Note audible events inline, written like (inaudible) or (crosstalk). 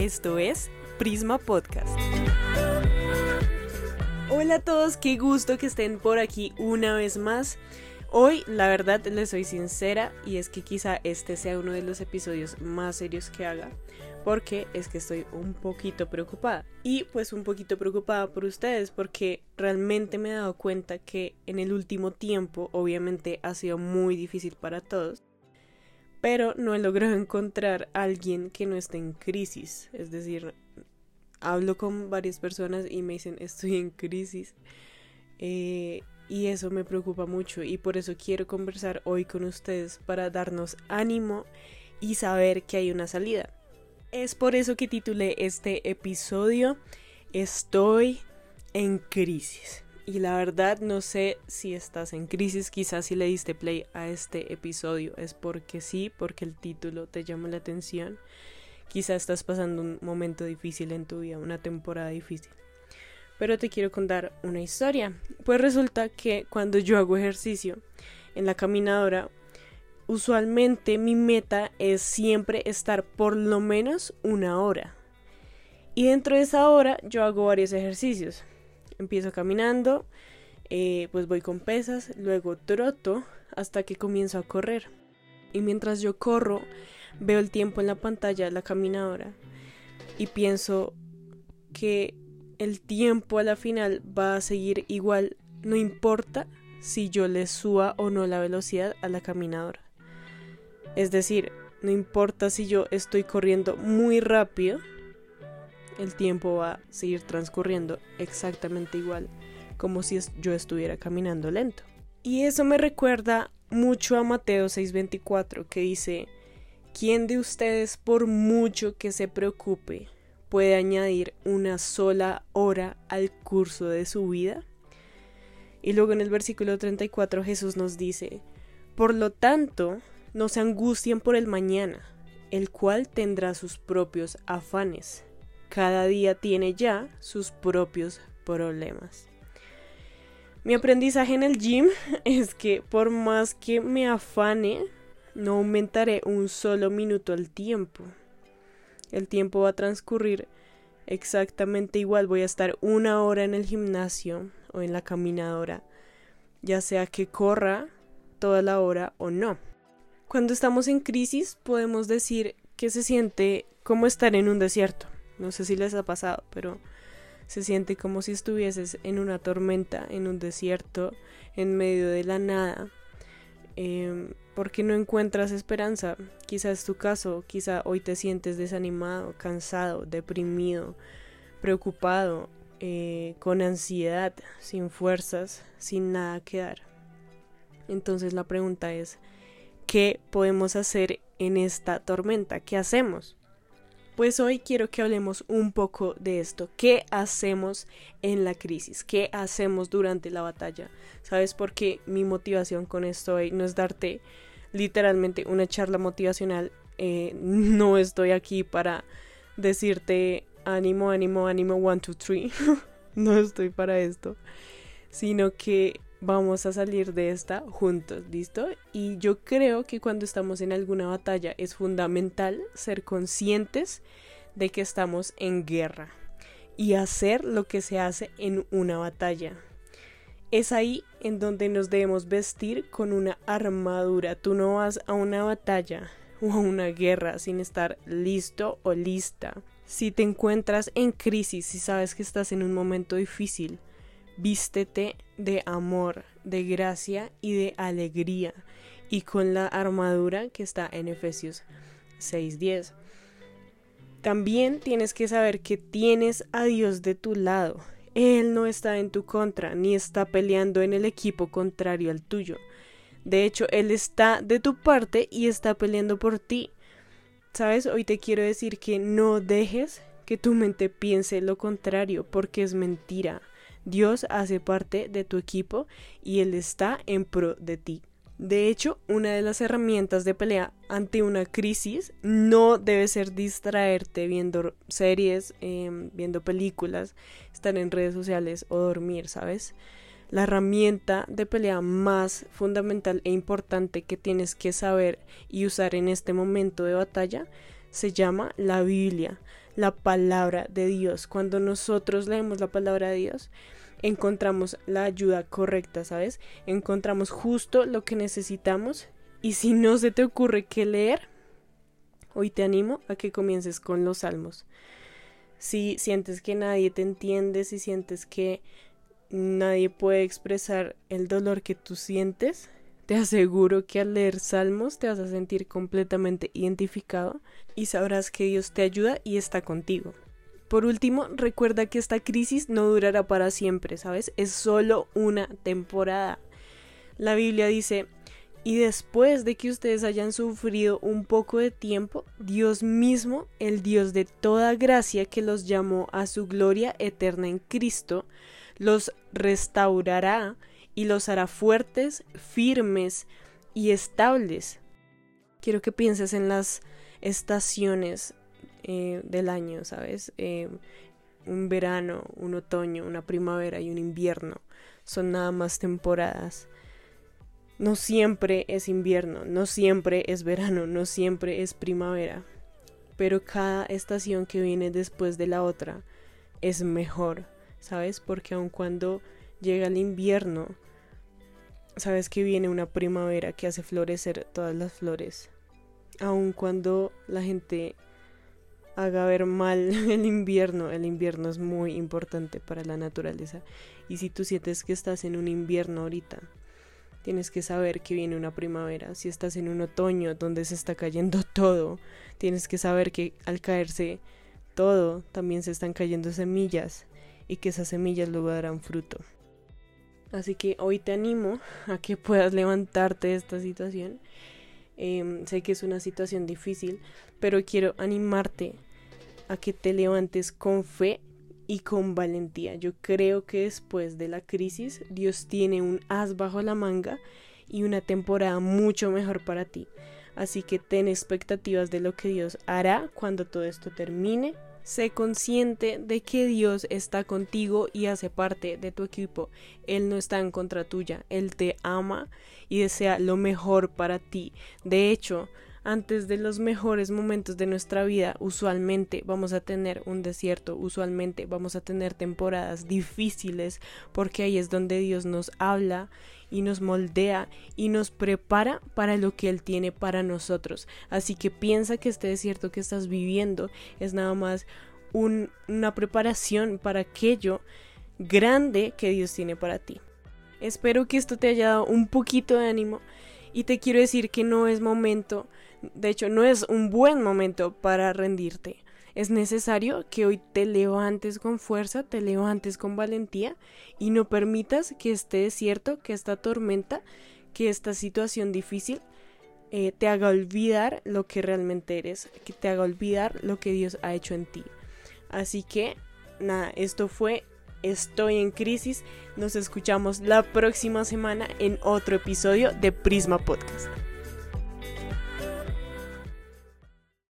Esto es Prisma Podcast. Hola a todos, qué gusto que estén por aquí una vez más. Hoy, la verdad, les soy sincera y es que quizá este sea uno de los episodios más serios que haga porque es que estoy un poquito preocupada. Y pues un poquito preocupada por ustedes porque realmente me he dado cuenta que en el último tiempo obviamente ha sido muy difícil para todos pero no he logrado encontrar a alguien que no esté en crisis. Es decir, hablo con varias personas y me dicen estoy en crisis. Eh, y eso me preocupa mucho y por eso quiero conversar hoy con ustedes para darnos ánimo y saber que hay una salida. Es por eso que titulé este episodio Estoy en crisis. Y la verdad no sé si estás en crisis, quizás si le diste play a este episodio es porque sí, porque el título te llama la atención. Quizás estás pasando un momento difícil en tu vida, una temporada difícil. Pero te quiero contar una historia. Pues resulta que cuando yo hago ejercicio en la caminadora, usualmente mi meta es siempre estar por lo menos una hora. Y dentro de esa hora yo hago varios ejercicios empiezo caminando, eh, pues voy con pesas, luego troto hasta que comienzo a correr. Y mientras yo corro, veo el tiempo en la pantalla de la caminadora y pienso que el tiempo a la final va a seguir igual, no importa si yo le suba o no la velocidad a la caminadora. Es decir, no importa si yo estoy corriendo muy rápido el tiempo va a seguir transcurriendo exactamente igual como si yo estuviera caminando lento. Y eso me recuerda mucho a Mateo 6:24 que dice, ¿quién de ustedes por mucho que se preocupe puede añadir una sola hora al curso de su vida? Y luego en el versículo 34 Jesús nos dice, por lo tanto, no se angustien por el mañana, el cual tendrá sus propios afanes cada día tiene ya sus propios problemas. Mi aprendizaje en el gym (laughs) es que por más que me afane, no aumentaré un solo minuto al tiempo. El tiempo va a transcurrir exactamente igual. Voy a estar una hora en el gimnasio o en la caminadora, ya sea que corra toda la hora o no. Cuando estamos en crisis podemos decir que se siente como estar en un desierto. No sé si les ha pasado, pero se siente como si estuvieses en una tormenta, en un desierto, en medio de la nada. Em, porque no encuentras esperanza. Quizá es tu caso, quizá hoy te sientes desanimado, cansado, deprimido, preocupado, eh, con ansiedad, sin fuerzas, sin nada que dar. Entonces la pregunta es, ¿qué podemos hacer en esta tormenta? ¿Qué hacemos? Pues hoy quiero que hablemos un poco de esto. ¿Qué hacemos en la crisis? ¿Qué hacemos durante la batalla? ¿Sabes por qué mi motivación con esto hoy no es darte literalmente una charla motivacional? Eh, no estoy aquí para decirte ánimo, ánimo, ánimo, one, two, three. (laughs) no estoy para esto. Sino que vamos a salir de esta juntos, ¿listo? Y yo creo que cuando estamos en alguna batalla es fundamental ser conscientes de que estamos en guerra y hacer lo que se hace en una batalla. Es ahí en donde nos debemos vestir con una armadura. Tú no vas a una batalla o a una guerra sin estar listo o lista. Si te encuentras en crisis y sabes que estás en un momento difícil, vístete de amor, de gracia y de alegría, y con la armadura que está en Efesios 6:10. También tienes que saber que tienes a Dios de tu lado. Él no está en tu contra, ni está peleando en el equipo contrario al tuyo. De hecho, Él está de tu parte y está peleando por ti. ¿Sabes? Hoy te quiero decir que no dejes que tu mente piense lo contrario, porque es mentira. Dios hace parte de tu equipo y Él está en pro de ti. De hecho, una de las herramientas de pelea ante una crisis no debe ser distraerte viendo series, em, viendo películas, estar en redes sociales o dormir, ¿sabes? La herramienta de pelea más fundamental e importante que tienes que saber y usar en este momento de batalla se llama la Biblia. La palabra de Dios. Cuando nosotros leemos la palabra de Dios, encontramos la ayuda correcta, ¿sabes? Encontramos justo lo que necesitamos y si no se te ocurre qué leer, hoy te animo a que comiences con los salmos. Si sientes que nadie te entiende, si sientes que nadie puede expresar el dolor que tú sientes, te aseguro que al leer salmos te vas a sentir completamente identificado y sabrás que Dios te ayuda y está contigo. Por último, recuerda que esta crisis no durará para siempre, ¿sabes? Es solo una temporada. La Biblia dice, y después de que ustedes hayan sufrido un poco de tiempo, Dios mismo, el Dios de toda gracia que los llamó a su gloria eterna en Cristo, los restaurará y los hará fuertes, firmes y estables. Quiero que pienses en las estaciones eh, del año, ¿sabes? Eh, un verano, un otoño, una primavera y un invierno. Son nada más temporadas. No siempre es invierno, no siempre es verano, no siempre es primavera. Pero cada estación que viene después de la otra es mejor, ¿sabes? Porque aun cuando llega el invierno, sabes que viene una primavera que hace florecer todas las flores. Aun cuando la gente haga ver mal (laughs) el invierno. El invierno es muy importante para la naturaleza. Y si tú sientes que estás en un invierno ahorita, tienes que saber que viene una primavera. Si estás en un otoño donde se está cayendo (laughs) todo, tienes que saber que al caerse todo, también se están cayendo semillas y que esas semillas luego darán fruto. Así que hoy te animo a que puedas levantarte de esta situación. Em, sé que es una situación difícil, pero quiero animarte a que te levantes con fe y con valentía. Yo creo que después de la crisis Dios tiene un as bajo la manga y una temporada mucho mejor para ti. Así que ten expectativas de lo que Dios hará cuando todo esto termine. Sé consciente de que Dios está contigo y hace parte de tu equipo. Él no está en contra tuya. Él te ama y desea lo mejor para ti. De hecho, antes de los mejores momentos de nuestra vida, usualmente vamos a tener un desierto, usualmente vamos a tener temporadas difíciles, porque ahí es donde Dios nos habla y nos moldea y nos prepara para lo que Él tiene para nosotros. Así que piensa que este desierto que estás viviendo es nada más una preparación para aquello grande que Dios tiene para ti. Espero que esto te haya dado un poquito de ánimo y te quiero decir que no es momento de hecho, no es un buen momento para rendirte. Es necesario que hoy te levantes con fuerza, te levantes con valentía y no permitas que este desierto, que esta tormenta, que esta situación difícil eh, te haga olvidar lo que realmente eres, que te haga olvidar lo que Dios ha hecho en ti. Así que, nada, esto fue Estoy en crisis. Nos escuchamos la próxima semana en otro episodio de Prisma Podcast.